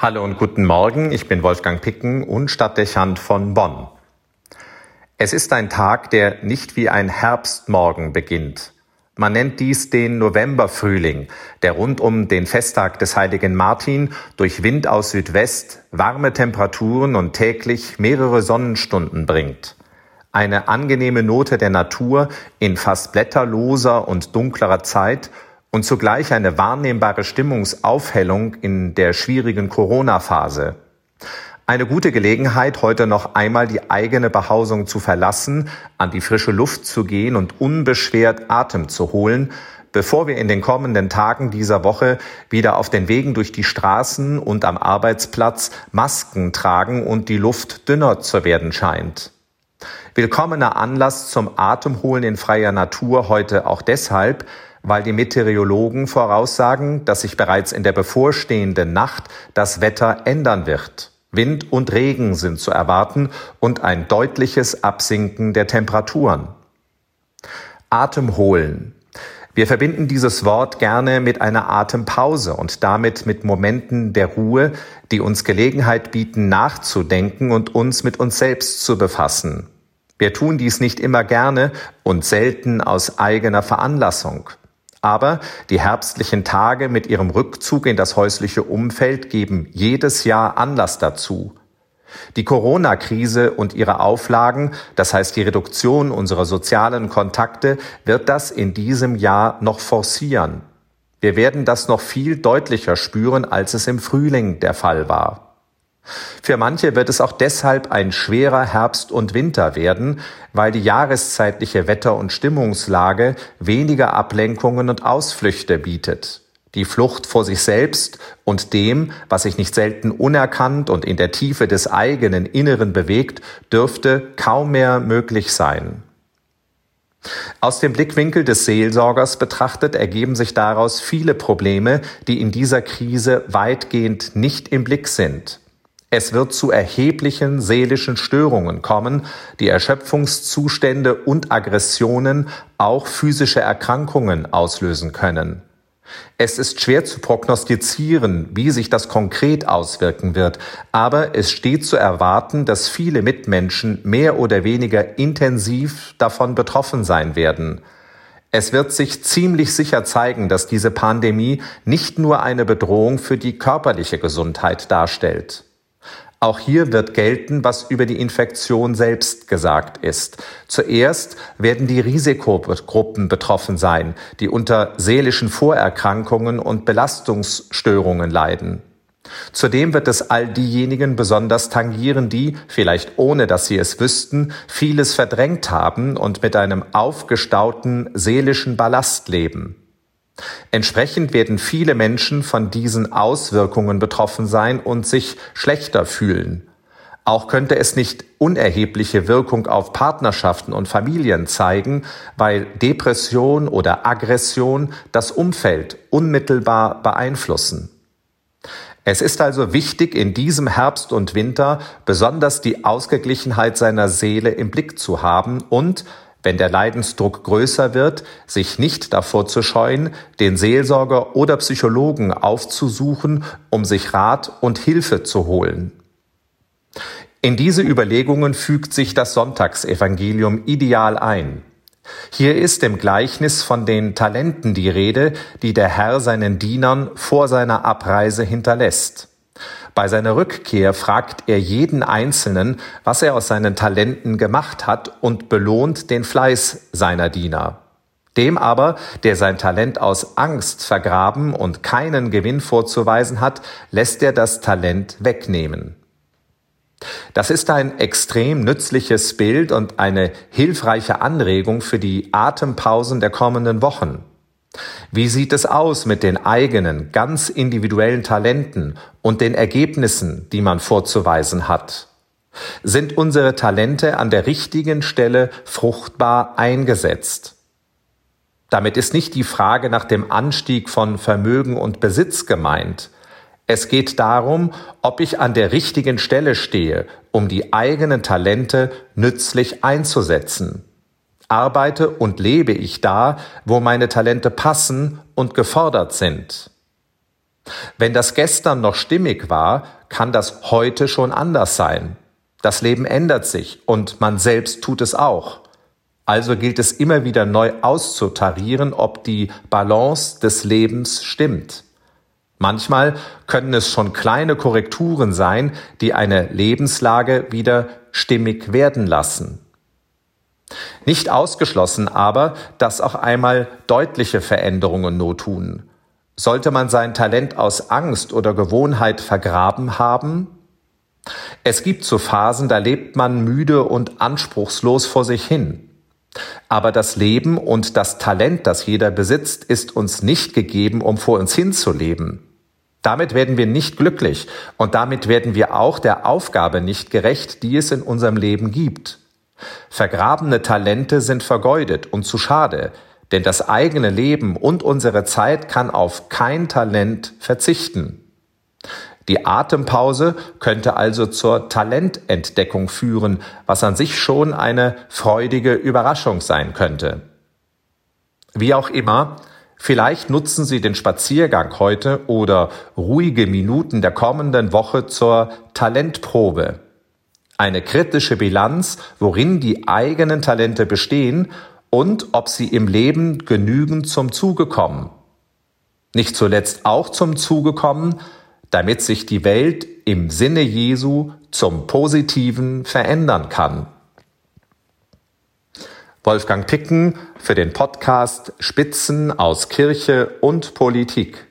Hallo und guten Morgen, ich bin Wolfgang Picken und Stadtdechant von Bonn. Es ist ein Tag, der nicht wie ein Herbstmorgen beginnt. Man nennt dies den Novemberfrühling, der rund um den Festtag des heiligen Martin durch Wind aus Südwest, warme Temperaturen und täglich mehrere Sonnenstunden bringt. Eine angenehme Note der Natur in fast blätterloser und dunklerer Zeit und zugleich eine wahrnehmbare Stimmungsaufhellung in der schwierigen Corona-Phase. Eine gute Gelegenheit, heute noch einmal die eigene Behausung zu verlassen, an die frische Luft zu gehen und unbeschwert Atem zu holen, bevor wir in den kommenden Tagen dieser Woche wieder auf den Wegen durch die Straßen und am Arbeitsplatz Masken tragen und die Luft dünner zu werden scheint. Willkommener Anlass zum Atemholen in freier Natur heute auch deshalb, weil die Meteorologen voraussagen, dass sich bereits in der bevorstehenden Nacht das Wetter ändern wird. Wind und Regen sind zu erwarten und ein deutliches Absinken der Temperaturen. Atem holen. Wir verbinden dieses Wort gerne mit einer Atempause und damit mit Momenten der Ruhe, die uns Gelegenheit bieten, nachzudenken und uns mit uns selbst zu befassen. Wir tun dies nicht immer gerne und selten aus eigener Veranlassung. Aber die herbstlichen Tage mit ihrem Rückzug in das häusliche Umfeld geben jedes Jahr Anlass dazu. Die Corona-Krise und ihre Auflagen, das heißt die Reduktion unserer sozialen Kontakte, wird das in diesem Jahr noch forcieren. Wir werden das noch viel deutlicher spüren, als es im Frühling der Fall war. Für manche wird es auch deshalb ein schwerer Herbst und Winter werden, weil die jahreszeitliche Wetter- und Stimmungslage weniger Ablenkungen und Ausflüchte bietet. Die Flucht vor sich selbst und dem, was sich nicht selten unerkannt und in der Tiefe des eigenen Inneren bewegt, dürfte kaum mehr möglich sein. Aus dem Blickwinkel des Seelsorgers betrachtet ergeben sich daraus viele Probleme, die in dieser Krise weitgehend nicht im Blick sind. Es wird zu erheblichen seelischen Störungen kommen, die Erschöpfungszustände und Aggressionen, auch physische Erkrankungen auslösen können. Es ist schwer zu prognostizieren, wie sich das konkret auswirken wird, aber es steht zu erwarten, dass viele Mitmenschen mehr oder weniger intensiv davon betroffen sein werden. Es wird sich ziemlich sicher zeigen, dass diese Pandemie nicht nur eine Bedrohung für die körperliche Gesundheit darstellt. Auch hier wird gelten, was über die Infektion selbst gesagt ist. Zuerst werden die Risikogruppen betroffen sein, die unter seelischen Vorerkrankungen und Belastungsstörungen leiden. Zudem wird es all diejenigen besonders tangieren, die, vielleicht ohne dass sie es wüssten, vieles verdrängt haben und mit einem aufgestauten seelischen Ballast leben. Entsprechend werden viele Menschen von diesen Auswirkungen betroffen sein und sich schlechter fühlen. Auch könnte es nicht unerhebliche Wirkung auf Partnerschaften und Familien zeigen, weil Depression oder Aggression das Umfeld unmittelbar beeinflussen. Es ist also wichtig, in diesem Herbst und Winter besonders die Ausgeglichenheit seiner Seele im Blick zu haben und wenn der Leidensdruck größer wird, sich nicht davor zu scheuen, den Seelsorger oder Psychologen aufzusuchen, um sich Rat und Hilfe zu holen. In diese Überlegungen fügt sich das Sonntagsevangelium ideal ein. Hier ist im Gleichnis von den Talenten die Rede, die der Herr seinen Dienern vor seiner Abreise hinterlässt. Bei seiner Rückkehr fragt er jeden Einzelnen, was er aus seinen Talenten gemacht hat und belohnt den Fleiß seiner Diener. Dem aber, der sein Talent aus Angst vergraben und keinen Gewinn vorzuweisen hat, lässt er das Talent wegnehmen. Das ist ein extrem nützliches Bild und eine hilfreiche Anregung für die Atempausen der kommenden Wochen. Wie sieht es aus mit den eigenen, ganz individuellen Talenten und den Ergebnissen, die man vorzuweisen hat? Sind unsere Talente an der richtigen Stelle fruchtbar eingesetzt? Damit ist nicht die Frage nach dem Anstieg von Vermögen und Besitz gemeint. Es geht darum, ob ich an der richtigen Stelle stehe, um die eigenen Talente nützlich einzusetzen. Arbeite und lebe ich da, wo meine Talente passen und gefordert sind? Wenn das gestern noch stimmig war, kann das heute schon anders sein. Das Leben ändert sich und man selbst tut es auch. Also gilt es immer wieder neu auszutarieren, ob die Balance des Lebens stimmt. Manchmal können es schon kleine Korrekturen sein, die eine Lebenslage wieder stimmig werden lassen. Nicht ausgeschlossen aber, dass auch einmal deutliche Veränderungen not tun. Sollte man sein Talent aus Angst oder Gewohnheit vergraben haben? Es gibt so Phasen, da lebt man müde und anspruchslos vor sich hin. Aber das Leben und das Talent, das jeder besitzt, ist uns nicht gegeben, um vor uns hinzuleben. Damit werden wir nicht glücklich und damit werden wir auch der Aufgabe nicht gerecht, die es in unserem Leben gibt. Vergrabene Talente sind vergeudet und zu schade, denn das eigene Leben und unsere Zeit kann auf kein Talent verzichten. Die Atempause könnte also zur Talententdeckung führen, was an sich schon eine freudige Überraschung sein könnte. Wie auch immer, Vielleicht nutzen Sie den Spaziergang heute oder ruhige Minuten der kommenden Woche zur Talentprobe. Eine kritische Bilanz, worin die eigenen Talente bestehen und ob sie im Leben genügend zum Zuge kommen. Nicht zuletzt auch zum Zuge kommen, damit sich die Welt im Sinne Jesu zum Positiven verändern kann. Wolfgang Picken für den Podcast Spitzen aus Kirche und Politik.